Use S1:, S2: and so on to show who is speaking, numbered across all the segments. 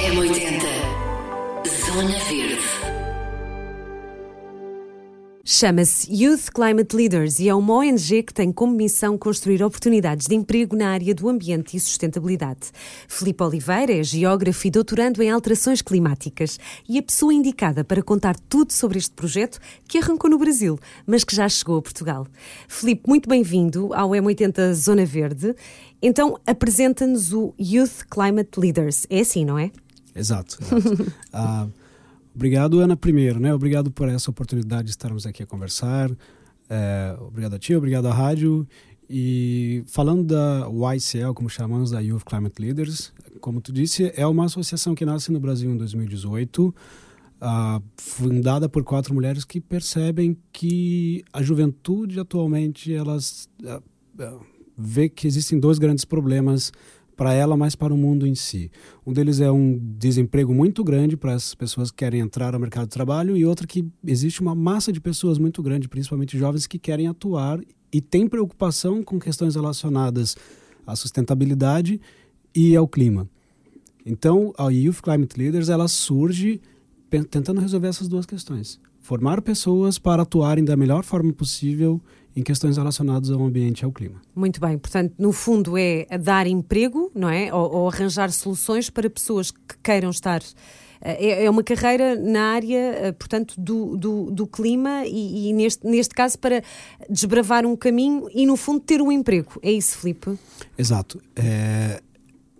S1: M80 Zona Verde.
S2: Chama-se Youth Climate Leaders e é uma ONG que tem como missão construir oportunidades de emprego na área do ambiente e sustentabilidade. Filipe Oliveira é geógrafo e doutorando em alterações climáticas e a pessoa indicada para contar tudo sobre este projeto que arrancou no Brasil, mas que já chegou a Portugal. Filipe, muito bem-vindo ao M80 Zona Verde. Então, apresenta-nos o Youth Climate Leaders. É assim, não é?
S3: Exato. exato. Ah, Obrigado, Ana, primeiro, né? Obrigado por essa oportunidade de estarmos aqui a conversar. É, obrigado a ti, obrigado à rádio. E falando da YCL, como chamamos, da Youth Climate Leaders, como tu disse, é uma associação que nasce no Brasil em 2018, ah, fundada por quatro mulheres que percebem que a juventude atualmente elas ah, ah, vê que existem dois grandes problemas para ela, mas para o mundo em si. Um deles é um desemprego muito grande para as pessoas que querem entrar no mercado de trabalho e outro que existe uma massa de pessoas muito grande, principalmente jovens, que querem atuar e têm preocupação com questões relacionadas à sustentabilidade e ao clima. Então, a Youth Climate Leaders ela surge tentando resolver essas duas questões. Formar pessoas para atuarem da melhor forma possível em questões relacionadas ao ambiente e ao clima.
S2: Muito bem, portanto, no fundo é dar emprego, não é? Ou, ou arranjar soluções para pessoas que queiram estar eh, é, é uma carreira na área, eh, portanto, do, do, do clima e, e, neste, neste caso para desbravar um caminho e, no fundo, ter um emprego. É isso, Filipe?
S3: Exato. É,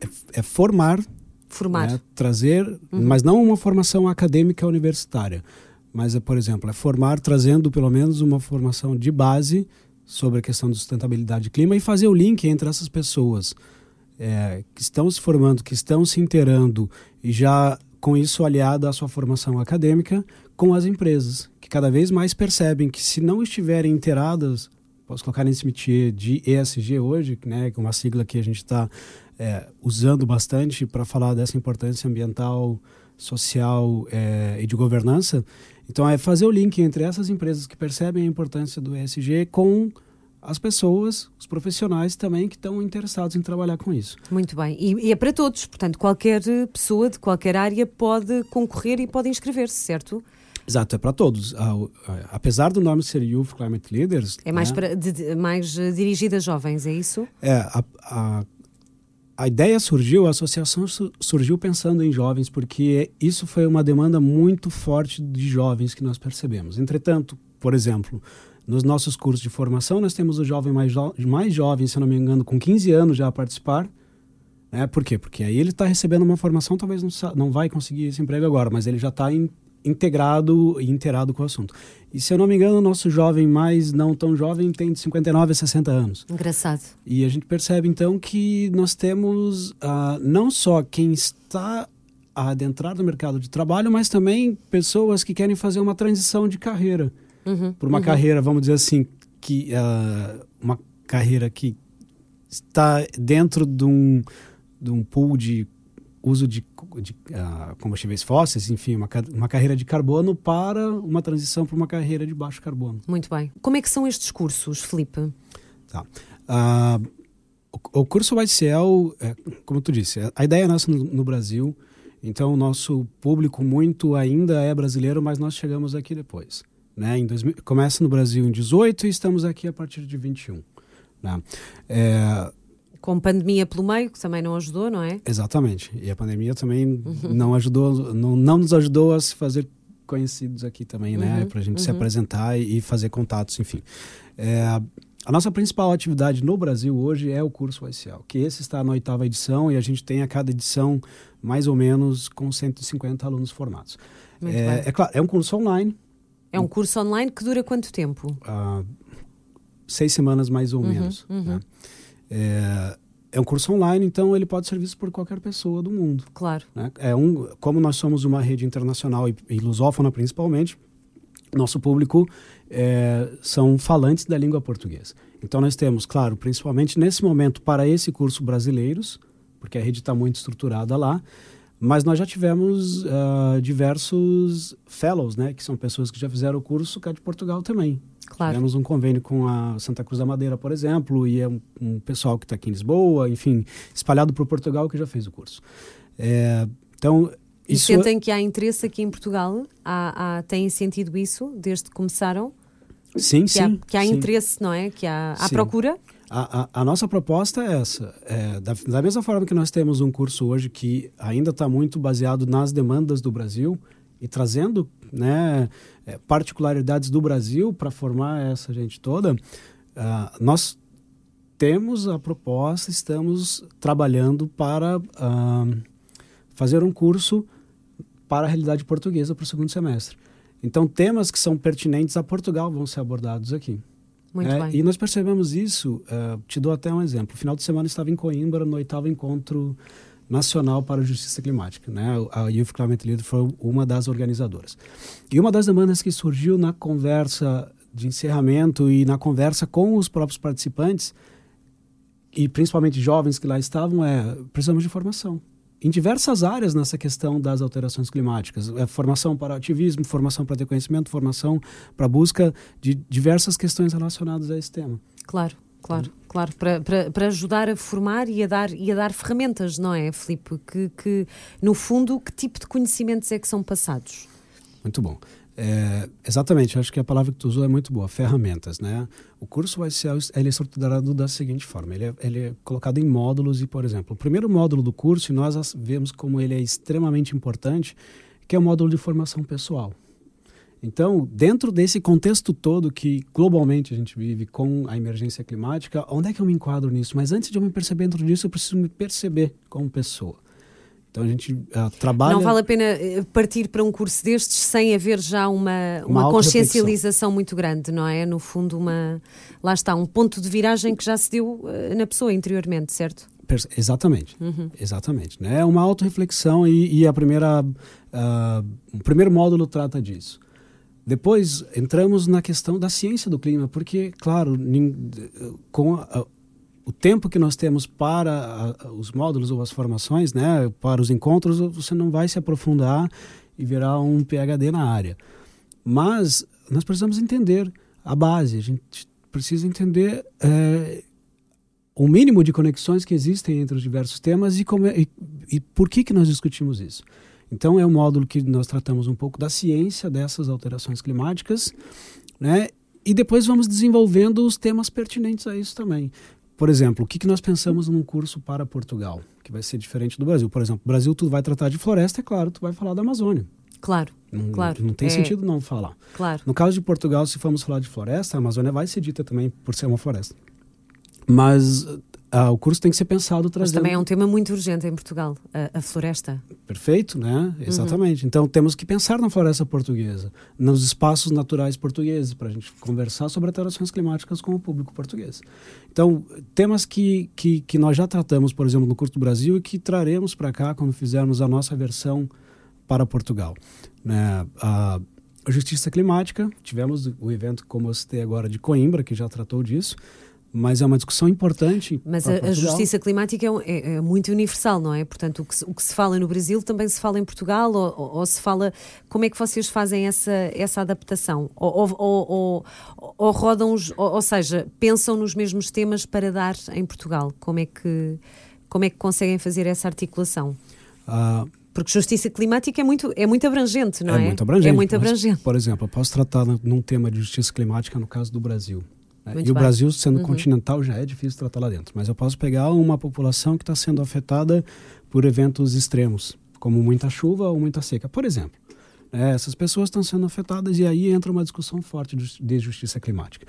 S3: é, é formar,
S2: formar.
S3: Né? trazer, uhum. mas não uma formação acadêmica universitária mas, por exemplo, é formar trazendo pelo menos uma formação de base sobre a questão de sustentabilidade e clima e fazer o link entre essas pessoas é, que estão se formando, que estão se inteirando e já com isso aliada à sua formação acadêmica com as empresas, que cada vez mais percebem que se não estiverem inteiradas, posso colocar nesse métier de ESG hoje, né, que é uma sigla que a gente está é, usando bastante para falar dessa importância ambiental, social é, e de governança. Então, é fazer o link entre essas empresas que percebem a importância do ESG com as pessoas, os profissionais também que estão interessados em trabalhar com isso.
S2: Muito bem. E, e é para todos, portanto, qualquer pessoa de qualquer área pode concorrer e pode inscrever-se, certo?
S3: Exato, é para todos. Apesar do nome ser Youth Climate Leaders.
S2: É mais, né? para, de, mais dirigido a jovens, é isso?
S3: É, a, a a ideia surgiu, a associação surgiu pensando em jovens, porque isso foi uma demanda muito forte de jovens que nós percebemos. Entretanto, por exemplo, nos nossos cursos de formação, nós temos o jovem mais, jo mais jovem, se não me engano, com 15 anos já a participar. Né? Por quê? Porque aí ele está recebendo uma formação, talvez não, não vai conseguir esse emprego agora, mas ele já está integrado e inteirado com o assunto. E se eu não me engano, o nosso jovem mais não tão jovem tem de 59 a 60 anos.
S2: Engraçado.
S3: E a gente percebe então que nós temos uh, não só quem está a adentrar no mercado de trabalho, mas também pessoas que querem fazer uma transição de carreira. Uhum, por uma uhum. carreira, vamos dizer assim, que uh, uma carreira que está dentro de um, de um pool de uso de, de uh, combustíveis fósseis, enfim, uma, uma carreira de carbono para uma transição para uma carreira de baixo carbono.
S2: Muito bem. Como é que são estes cursos, Felipe?
S3: Tá. Uh, o, o, curso YCL, é, como tu disse, a ideia é nossa no, no Brasil, então o nosso público muito ainda é brasileiro, mas nós chegamos aqui depois. Né? Em 2000, começa no Brasil em 18 e estamos aqui a partir de 21. Né? É,
S2: com pandemia pelo meio, que também não ajudou, não é?
S3: Exatamente. E a pandemia também uhum. não ajudou, não, não nos ajudou a se fazer conhecidos aqui também, né? uhum. Para a gente uhum. se apresentar e fazer contatos, enfim. É, a nossa principal atividade no Brasil hoje é o curso oficial, que esse está na oitava edição e a gente tem a cada edição mais ou menos com 150 alunos formados. É, é, claro, é um curso online.
S2: É um curso online que dura quanto tempo? Uh,
S3: seis semanas mais ou uhum, menos. Uhum. Né? É, é um curso online, então ele pode ser visto por qualquer pessoa do mundo.
S2: Claro.
S3: Né? É um, como nós somos uma rede internacional e, e lusófona principalmente, nosso público é, são falantes da língua portuguesa. Então nós temos, claro, principalmente nesse momento para esse curso brasileiros, porque a rede está muito estruturada lá, mas nós já tivemos uh, diversos fellows, né, que são pessoas que já fizeram o curso cá de Portugal também.
S2: Claro.
S3: Tivemos um convênio com a Santa Cruz da Madeira, por exemplo, e é um, um pessoal que está aqui em Lisboa, enfim, espalhado por Portugal que já fez o curso. É, Então,
S2: e isso... sentem que há interesse aqui em Portugal? Há, há, têm sentido isso desde que começaram?
S3: Sim,
S2: que
S3: sim.
S2: Há, que há
S3: sim.
S2: interesse, não é? Que há, há procura?
S3: A, a, a, nossa proposta é essa. É, da, da, mesma forma que nós temos um curso hoje que ainda está muito baseado nas demandas do Brasil e trazendo né, é, particularidades do Brasil para formar essa gente toda, uh, nós temos a proposta, estamos trabalhando para uh, fazer um curso para a realidade portuguesa para o segundo semestre. Então, temas que são pertinentes a Portugal vão ser abordados aqui.
S2: Muito
S3: é,
S2: bem.
S3: E nós percebemos isso, uh, te dou até um exemplo. No final de semana estava em Coimbra, no oitavo encontro nacional para a justiça climática. Né? A Youth Climate Leader foi uma das organizadoras. E uma das demandas que surgiu na conversa de encerramento e na conversa com os próprios participantes, e principalmente jovens que lá estavam, é precisamos de formação em diversas áreas nessa questão das alterações climáticas. É formação para ativismo, formação para ter conhecimento, formação para busca de diversas questões relacionadas a esse tema.
S2: Claro. Claro, claro, para, para, para ajudar a formar e a dar, e a dar ferramentas, não é, Filipe? Que, que, no fundo, que tipo de conhecimentos é que são passados?
S3: Muito bom. É, exatamente, acho que a palavra que tu usou é muito boa, ferramentas, né? O curso ser ele é estruturado da seguinte forma, ele é, ele é colocado em módulos e, por exemplo, o primeiro módulo do curso, e nós vemos como ele é extremamente importante, que é o módulo de formação pessoal. Então, dentro desse contexto todo que globalmente a gente vive com a emergência climática, onde é que eu me enquadro nisso? Mas antes de eu me perceber dentro disso, eu preciso me perceber como pessoa. Então a gente uh, trabalha.
S2: Não vale a pena eh, partir para um curso destes sem haver já uma, uma, uma consciencialização muito grande, não é? No fundo, uma. Lá está, um ponto de viragem que já se deu uh, na pessoa interiormente, certo?
S3: Exatamente, uhum. exatamente. Né? É uma autorreflexão e, e a primeira, uh, o primeiro módulo trata disso. Depois entramos na questão da ciência do clima, porque, claro, com a, o tempo que nós temos para os módulos ou as formações, né, para os encontros, você não vai se aprofundar e virar um PhD na área. Mas nós precisamos entender a base, a gente precisa entender é, o mínimo de conexões que existem entre os diversos temas e, como é, e, e por que, que nós discutimos isso. Então, é um módulo que nós tratamos um pouco da ciência dessas alterações climáticas, né? E depois vamos desenvolvendo os temas pertinentes a isso também. Por exemplo, o que, que nós pensamos num curso para Portugal, que vai ser diferente do Brasil? Por exemplo, Brasil tu vai tratar de floresta, é claro, tu vai falar da Amazônia.
S2: Claro,
S3: não,
S2: claro.
S3: Não tem é... sentido não falar.
S2: Claro.
S3: No caso de Portugal, se formos falar de floresta, a Amazônia vai ser dita também por ser uma floresta. Mas ah, o curso tem que ser pensado trazendo...
S2: Mas também é um tema muito urgente em Portugal, a, a floresta.
S3: Perfeito, né? Uhum. Exatamente. Uhum. Então temos que pensar na floresta portuguesa, nos espaços naturais portugueses, para a gente conversar sobre alterações climáticas com o público português. Então, temas que, que, que nós já tratamos, por exemplo, no curso do Brasil e que traremos para cá quando fizermos a nossa versão para Portugal. Né? A, a justiça climática, tivemos o evento, como eu citei agora, de Coimbra, que já tratou disso mas é uma discussão importante.
S2: Mas a, a, justiça climática é, é, é, muito universal, não é? Portanto, o que, se, o que, se fala no Brasil também se fala em Portugal, ou, ou, ou se fala. Como é que vocês fazem essa, essa adaptação? Ou, ou, rodam, os, ou, seja, pensam nos mesmos temas para dar em Portugal? Como é que, como é que conseguem fazer essa articulação? Uh, porque justiça climática é muito, é muito abrangente, não é?
S3: É muito abrangente.
S2: É muito abrangente.
S3: Mas, por exemplo, eu posso tratar num tema de justiça climática no caso do Brasil. Né? e o Brasil, sendo uhum. continental, já é difícil tratar lá dentro. Mas eu posso pegar uma população que está sendo afetada por eventos extremos, como muita chuva ou muita seca, por exemplo. É, essas pessoas estão sendo afetadas e aí entra uma discussão forte de justiça climática.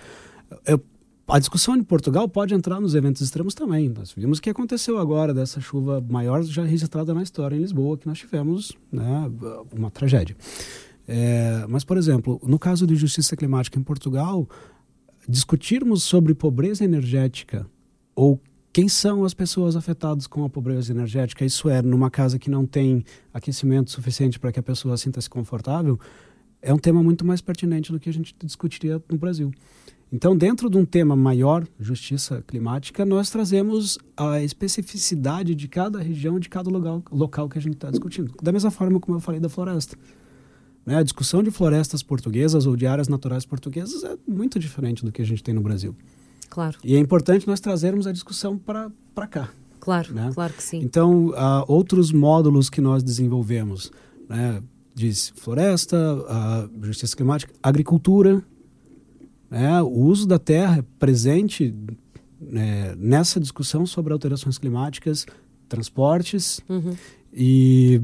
S3: Eu, a discussão de Portugal pode entrar nos eventos extremos também. Nós vimos o que aconteceu agora dessa chuva maior já registrada na história em Lisboa, que nós tivemos né, uma tragédia. É, mas, por exemplo, no caso de justiça climática em Portugal, discutirmos sobre pobreza energética ou quem são as pessoas afetadas com a pobreza energética, isso é, numa casa que não tem aquecimento suficiente para que a pessoa sinta-se confortável, é um tema muito mais pertinente do que a gente discutiria no Brasil. Então, dentro de um tema maior, justiça climática, nós trazemos a especificidade de cada região, de cada local, local que a gente está discutindo. Da mesma forma como eu falei da floresta. Né? A discussão de florestas portuguesas ou de áreas naturais portuguesas é muito diferente do que a gente tem no Brasil.
S2: Claro.
S3: E é importante nós trazermos a discussão para cá.
S2: Claro,
S3: né?
S2: claro que sim.
S3: Então, há outros módulos que nós desenvolvemos, né? Diz floresta, a justiça climática, agricultura, né? o uso da terra é presente né, nessa discussão sobre alterações climáticas, transportes
S2: Uhum.
S3: e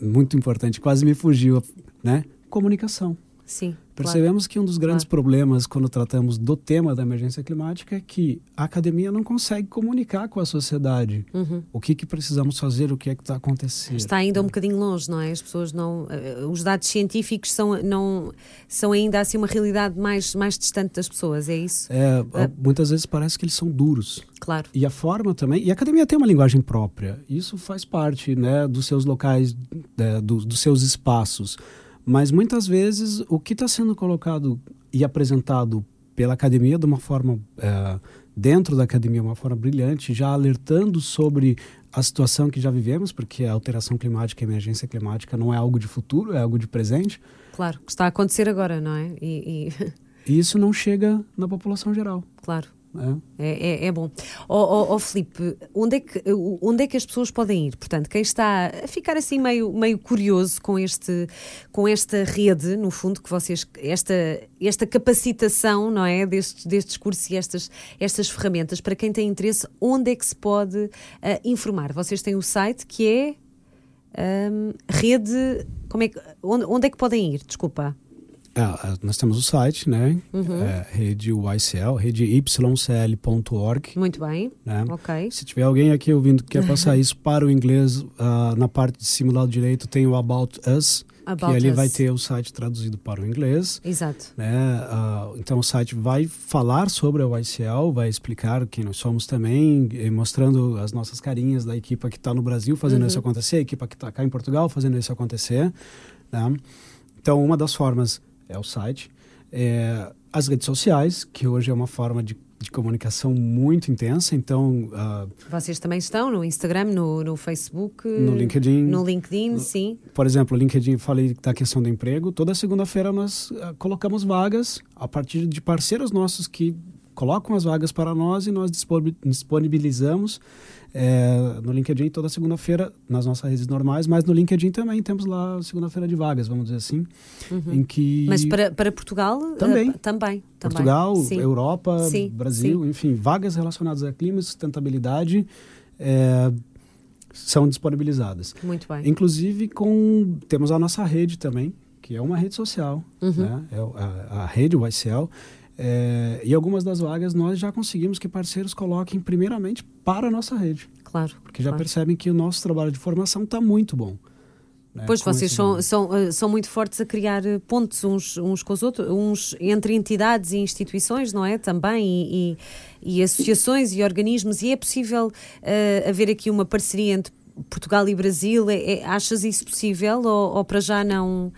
S3: muito importante, quase me fugiu, né? Comunicação.
S2: Sim. claro.
S3: Percebemos que um dos grandes
S2: Claro.
S3: problemas quando tratamos do tema da emergência climática é que a academia não consegue comunicar com a sociedade
S2: Uhum.
S3: o que, que precisamos fazer, o que é que está acontecendo.
S2: Está ainda um bocadinho longe, não é? As pessoas não. eh, Os dados científicos são, não, são ainda assim uma realidade mais, mais distante das pessoas, é isso?
S3: É, muitas vezes parece que eles são duros.
S2: Claro.
S3: E a forma também. E a academia tem uma linguagem própria. Isso faz parte né, dos seus locais, né, do- dos seus espaços. Mas muitas vezes o que está sendo colocado e apresentado pela academia de uma forma. eh, dentro da academia, uma forma brilhante, já alertando sobre a situação que já vivemos, porque a alteração climática e a emergência climática não é algo de futuro, é algo de presente.
S2: Claro, está a acontecer agora, não é? E, e-
S3: E isso não chega na população geral.
S2: claro.
S3: Né?
S2: É, é, é bom. Ó oh, Filipe, onde é, que, onde é que as pessoas podem ir? Portanto, quem está a ficar assim meio, meio curioso com, este, com esta rede, no fundo, que vocês, esta, esta capacitação, não é? Destes, destes cursos e estas, estas ferramentas, para quem tem interesse, onde é que se pode ah, informar? Vocês têm o site que é ahm, rede. Como é que, onde, onde é que podem ir? Desculpa.
S3: Ah, nós temos o site, né?
S2: Uhum.
S3: É, rede YCL, rede ycl.org.
S2: Muito bem.
S3: Né?
S2: Ok.
S3: Se tiver alguém aqui ouvindo que quer passar isso para o inglês, ah, na parte de cima do lado direito tem o About Us,
S2: About
S3: que ali
S2: Us.
S3: vai ter o site traduzido para o inglês.
S2: Exato.
S3: Né? Ah, então o site vai falar sobre a YCL, vai explicar quem nós somos também, mostrando as nossas carinhas da equipa que está no Brasil fazendo
S2: Uhum.
S3: isso acontecer, a equipa que está cá em Portugal fazendo isso acontecer. né? Então uma das formas é o site, é, as redes sociais, que hoje é uma forma de, de comunicação muito intensa. Então ah,
S2: Vocês também estão no Instagram, no, no Facebook,
S3: no LinkedIn,
S2: no LinkedIn, sim.
S3: Por exemplo, o LinkedIn, falei da questão do emprego. Toda segunda-feira nós ah, colocamos vagas a partir de parceiros nossos que colocam as vagas para nós e nós disponi- disponibilizamos eh, no LinkedIn toda segunda-feira nas nossas redes normais, mas no LinkedIn também temos lá segunda-feira de vagas, vamos dizer assim, em que
S2: Uhum. Mas para, para Portugal
S3: Também.
S2: eh, também. também.
S3: Portugal,
S2: Sim.
S3: Europa,
S2: Sim,
S3: Brasil, enfim, vagas relacionadas a clima e sustentabilidade eh, são disponibilizadas.
S2: Muito bem.
S3: Inclusive com temos a nossa rede também, que é uma rede social,
S2: Uhum.
S3: né? É a, a rede YCL. É, e algumas das vagas nós já conseguimos que parceiros coloquem primeiramente para a nossa rede,
S2: Claro.
S3: porque já
S2: claro.
S3: percebem que o nosso trabalho de formação está muito bom. né,
S2: Pois vocês são, são, eh, são muito fortes a criar eh, pontos uns, uns com os outros, uns entre entidades e instituições, não é? Também, e, e, e associações e organismos, e é possível eh, haver aqui uma parceria entre Portugal e Brasil? É, é- achas isso possível ou, ou para já não?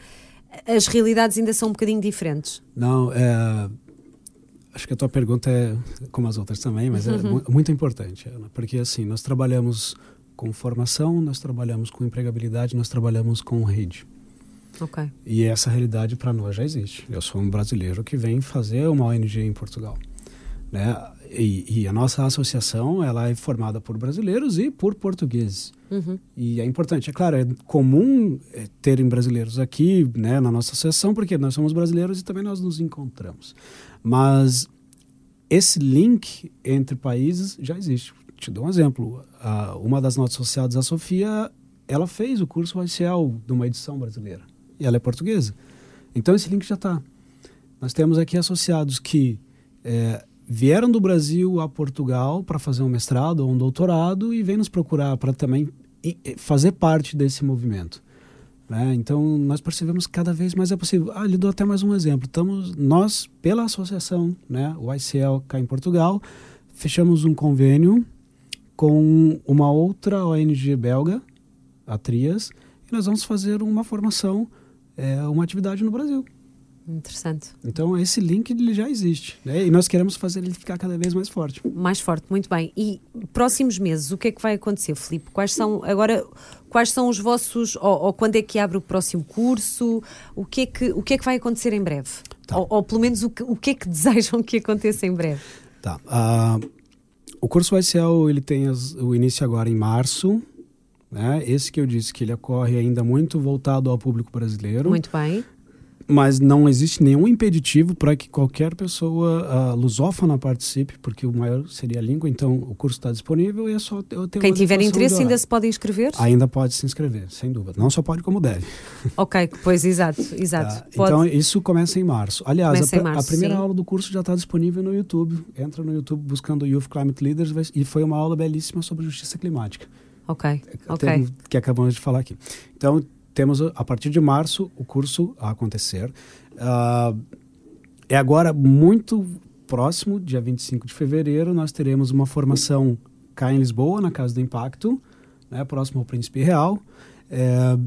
S2: As realidades ainda são um bocadinho diferentes.
S3: Não, é, acho que a tua pergunta é como as outras também, mas é mu- muito importante, Ana, porque assim nós trabalhamos com formação, nós trabalhamos com empregabilidade, nós trabalhamos com rede.
S2: Ok.
S3: E essa realidade para nós já existe. Eu sou um brasileiro que vem fazer uma ONG em Portugal. Né? E, e a nossa associação ela é formada por brasileiros e por portugueses.
S2: Uhum.
S3: E é importante, é claro, é comum é, terem brasileiros aqui né, na nossa associação, porque nós somos brasileiros e também nós nos encontramos. Mas esse link entre países já existe. Te dou um exemplo. Uma das nossas associadas, a Sofia, ela fez o curso OCL de uma edição brasileira. E ela é portuguesa. Então esse link já está. Nós temos aqui associados que é, vieram do Brasil a Portugal para fazer um mestrado ou um doutorado e vêm nos procurar para também fazer parte desse movimento. né? Então nós percebemos que cada vez mais é possível. Ah, lhe dou até mais um exemplo. Estamos nós pela associação, né, o ICL cá em Portugal, fechamos um convênio com uma outra ONG belga, a Trias, e nós vamos fazer uma formação, é, uma atividade no Brasil.
S2: Interessante.
S3: Então esse link ele já existe, né? E nós queremos fazer ele ficar cada vez mais forte.
S2: Mais forte, muito bem. E próximos meses, o que é que vai acontecer, Filipe? Quais são agora quais são os vossos ou, ou quando é que abre o próximo curso? O que é que o que é que vai acontecer em breve?
S3: Tá.
S2: Ou, ou pelo menos o que, o que é que desejam que aconteça em breve?
S3: Tá. ah, o curso YCL ele tem as, o início agora em março. Né? Esse que eu disse que ele ocorre ainda muito voltado ao público brasileiro.
S2: Muito bem
S3: mas não existe nenhum impeditivo para que qualquer pessoa uh, lusófona participe, porque o maior seria a língua, então o curso está disponível e é só eu ter
S2: Quem tiver interesse ainda se pode inscrever?
S3: Ainda pode se inscrever, sem dúvida. Não só pode, como deve.
S2: Ok, pois exato, exato.
S3: Uh, então isso começa em março. Aliás, a,
S2: março,
S3: a, primeira
S2: sim.
S3: aula do curso já está disponível no YouTube. Entra no YouTube buscando Youth Climate Leaders e foi uma aula belíssima sobre justiça climática.
S2: Ok, ok.
S3: Que acabamos de falar aqui. Então, temos a partir de março o curso a acontecer. Uh, é agora muito próximo, dia 25 de fevereiro, nós teremos uma formação cá em Lisboa, na Casa do Impacto, né, próximo ao Príncipe Real. É,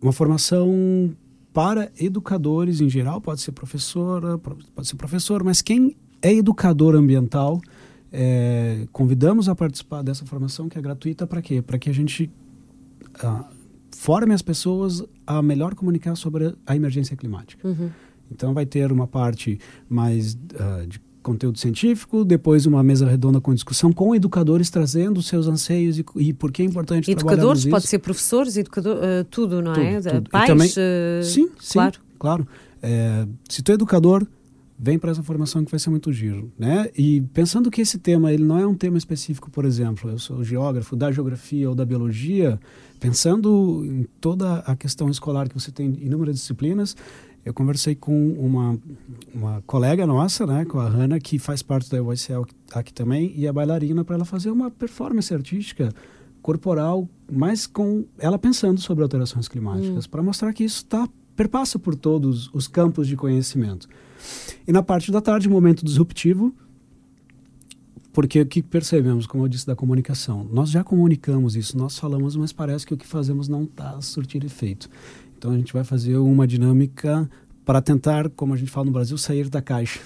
S3: uma formação para educadores em geral, pode ser professora, pode ser professor, mas quem é educador ambiental, é, convidamos a participar dessa formação que é gratuita para quê? Para que a gente uh, forme as pessoas a melhor comunicar sobre a emergência climática.
S2: Uhum.
S3: Então vai ter uma parte mais uh, de conteúdo científico, depois uma mesa redonda com discussão com educadores trazendo seus anseios e, e por que é importante
S2: Educadores, pode ser professores, educador, uh, tudo, não é? tudo, é? Tudo. Pais,
S3: também,
S2: uh,
S3: sim, sim, claro. claro. É, se tu é educador, vem para essa formação que vai ser muito giro, né? E pensando que esse tema ele não é um tema específico, por exemplo, eu sou geógrafo da geografia ou da biologia, pensando em toda a questão escolar que você tem inúmeras disciplinas, eu conversei com uma, uma colega nossa, né, com a Hanna, que faz parte da UICL aqui também, e a bailarina para ela fazer uma performance artística corporal, mas com ela pensando sobre alterações climáticas, hum. para mostrar que isso está perpassa por todos os campos de conhecimento. E na parte da tarde, momento disruptivo, porque o que percebemos, como eu disse, da comunicação? Nós já comunicamos isso, nós falamos, mas parece que o que fazemos não está a surtir efeito. Então a gente vai fazer uma dinâmica para tentar, como a gente fala no Brasil, sair da caixa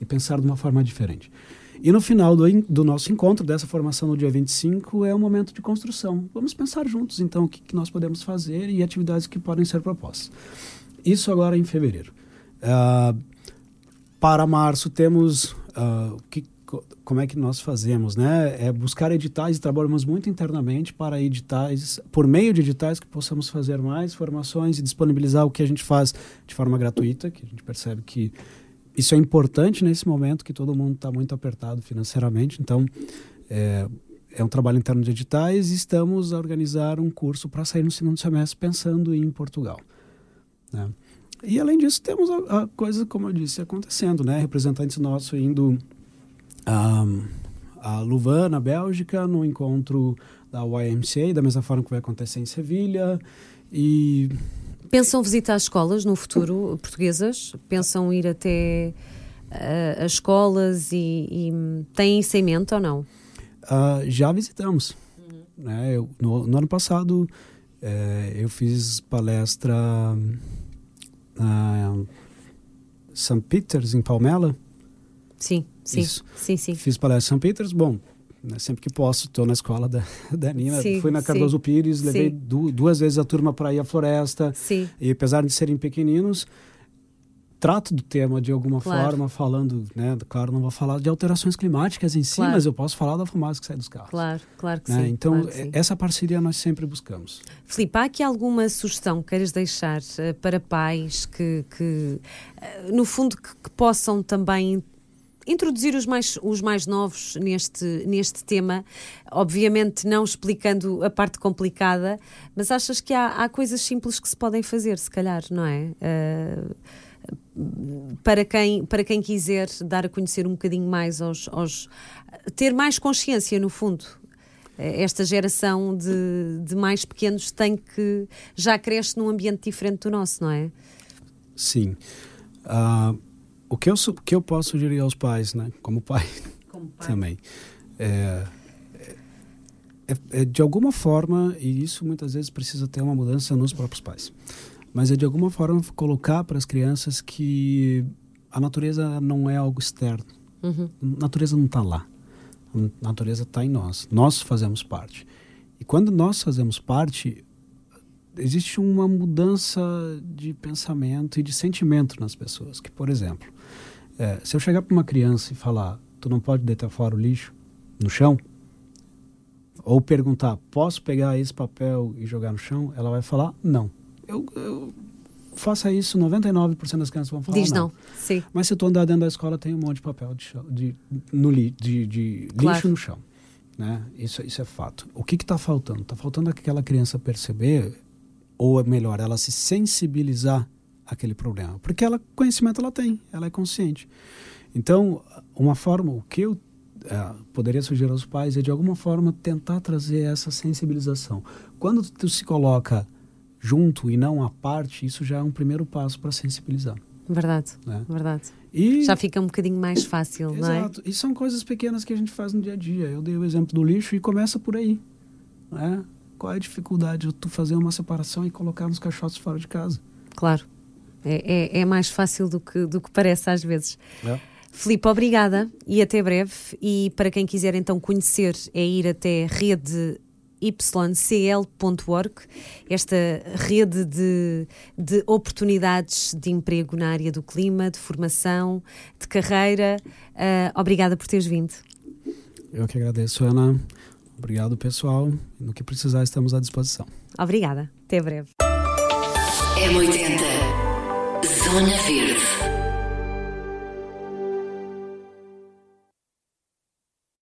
S3: e pensar de uma forma diferente. E no final do, do nosso encontro, dessa formação no dia 25, é um momento de construção. Vamos pensar juntos, então, o que, que nós podemos fazer e atividades que podem ser propostas. Isso agora em fevereiro. Uh, para março temos uh, que, como é que nós fazemos, né? É buscar editais e trabalhamos muito internamente para editais, por meio de editais que possamos fazer mais formações e disponibilizar o que a gente faz de forma gratuita, que a gente percebe que isso é importante nesse momento que todo mundo está muito apertado financeiramente. Então, é, é um trabalho interno de editais e estamos a organizar um curso para sair no segundo semestre pensando em Portugal. Né? E além disso, temos a, a, coisa, como eu disse, acontecendo, né? Representantes nossos indo a, a Louvain, na Bélgica, no encontro da YMCA, da mesma forma que vai acontecer em Sevilha. E.
S2: Pensam visitar escolas no futuro portuguesas? Pensam ir até uh, as escolas e, e têm isso em mente ou não?
S3: Uh, já visitamos. Uhum. Né? Eu, no, no, ano passado, é, eu fiz palestra uh, St. Peters, em Palmela.
S2: Sim, sim. Isso. sim, sim.
S3: Fiz palestra em St. Peters, bom, né, sempre que posso, estou na escola da, da Nina. Sim, Fui na Cardoso sim, Pires, levei du, duas vezes a turma para ir à floresta.
S2: Sim.
S3: E apesar de serem pequeninos, trato do tema de alguma claro. forma, falando, né? Claro, não vou falar de alterações climáticas em si, claro. mas eu posso falar da fumaça que sai dos carros.
S2: Claro, claro que
S3: né?
S2: sim.
S3: Então,
S2: claro sim.
S3: essa parceria nós sempre buscamos.
S2: Filipe, há aqui alguma sugestão que queiras deixar uh, para pais que, que uh, no fundo, que, que possam também introduzir os mais, os mais novos neste, neste tema, obviamente não explicando a parte complicada, mas achas que há, há coisas simples que se podem fazer, se calhar, não é? Uh, para quem, para quem quiser dar a conhecer um bocadinho mais aos, aos ter mais consciência no fundo esta geração de, de mais pequenos tem que já cresce num ambiente diferente do nosso, não é?
S3: Sim. Uh, o, que eu, que eu posso sugerir aos pais, né? como pai,
S2: como pai.
S3: também, é, é, é, de alguma forma, e isso muitas vezes precisa ter uma mudança nos próprios pais mas é de alguma forma colocar para as crianças que a natureza não é algo externo.
S2: Uhum.
S3: A natureza não está lá. A natureza está em nós. Nós fazemos parte. E quando nós fazemos parte, existe uma mudança de pensamento e de sentimento nas pessoas. Que, por exemplo, é, se eu chegar para uma criança e falar, tu não pode deitar fora o lixo, no chão, ou perguntar, posso pegar esse papel e jogar no chão? Ela vai falar, não. Eu, eu faça isso, 99% das crianças vão falar
S2: Diz
S3: não.
S2: não. Sim.
S3: Mas se tu andar dentro da escola, tem um monte de papel de, chão, de, no li, de, de
S2: Claro.
S3: lixo no chão. Né? Isso, isso é fato. O que está faltando? Está faltando aquela criança perceber, ou melhor, ela se sensibilizar àquele problema. Porque ela, conhecimento ela tem, ela é consciente. Então, uma forma, o que eu eh, poderia sugerir aos pais é, de alguma forma, tentar trazer essa sensibilização. Quando tu se coloca junto e não à parte, isso já é um primeiro passo para sensibilizar.
S2: Verdade.
S3: Né?
S2: Verdade.
S3: E,
S2: Já fica um bocadinho mais fácil, não é?
S3: Exato. E são coisas pequenas que a gente faz no dia a dia. Eu dei o exemplo do lixo e começa por aí. Né? Qual é a dificuldade de tu fazer uma separação e colocar nos caixotes fora de casa?
S2: Claro. É, é, é mais fácil do que, do que parece às vezes.
S3: É.
S2: Filipe, obrigada e até breve. E para quem quiser então conhecer, é ir até rede ycl.org, esta rede de, de oportunidades de emprego na área do clima, de formação, de carreira. Ah, obrigada por teres vindo.
S3: Eu que agradeço, Ana. Obrigado, pessoal. No que precisar, estamos à disposição.
S2: Obrigada. Até breve.
S1: M80 Zona Verde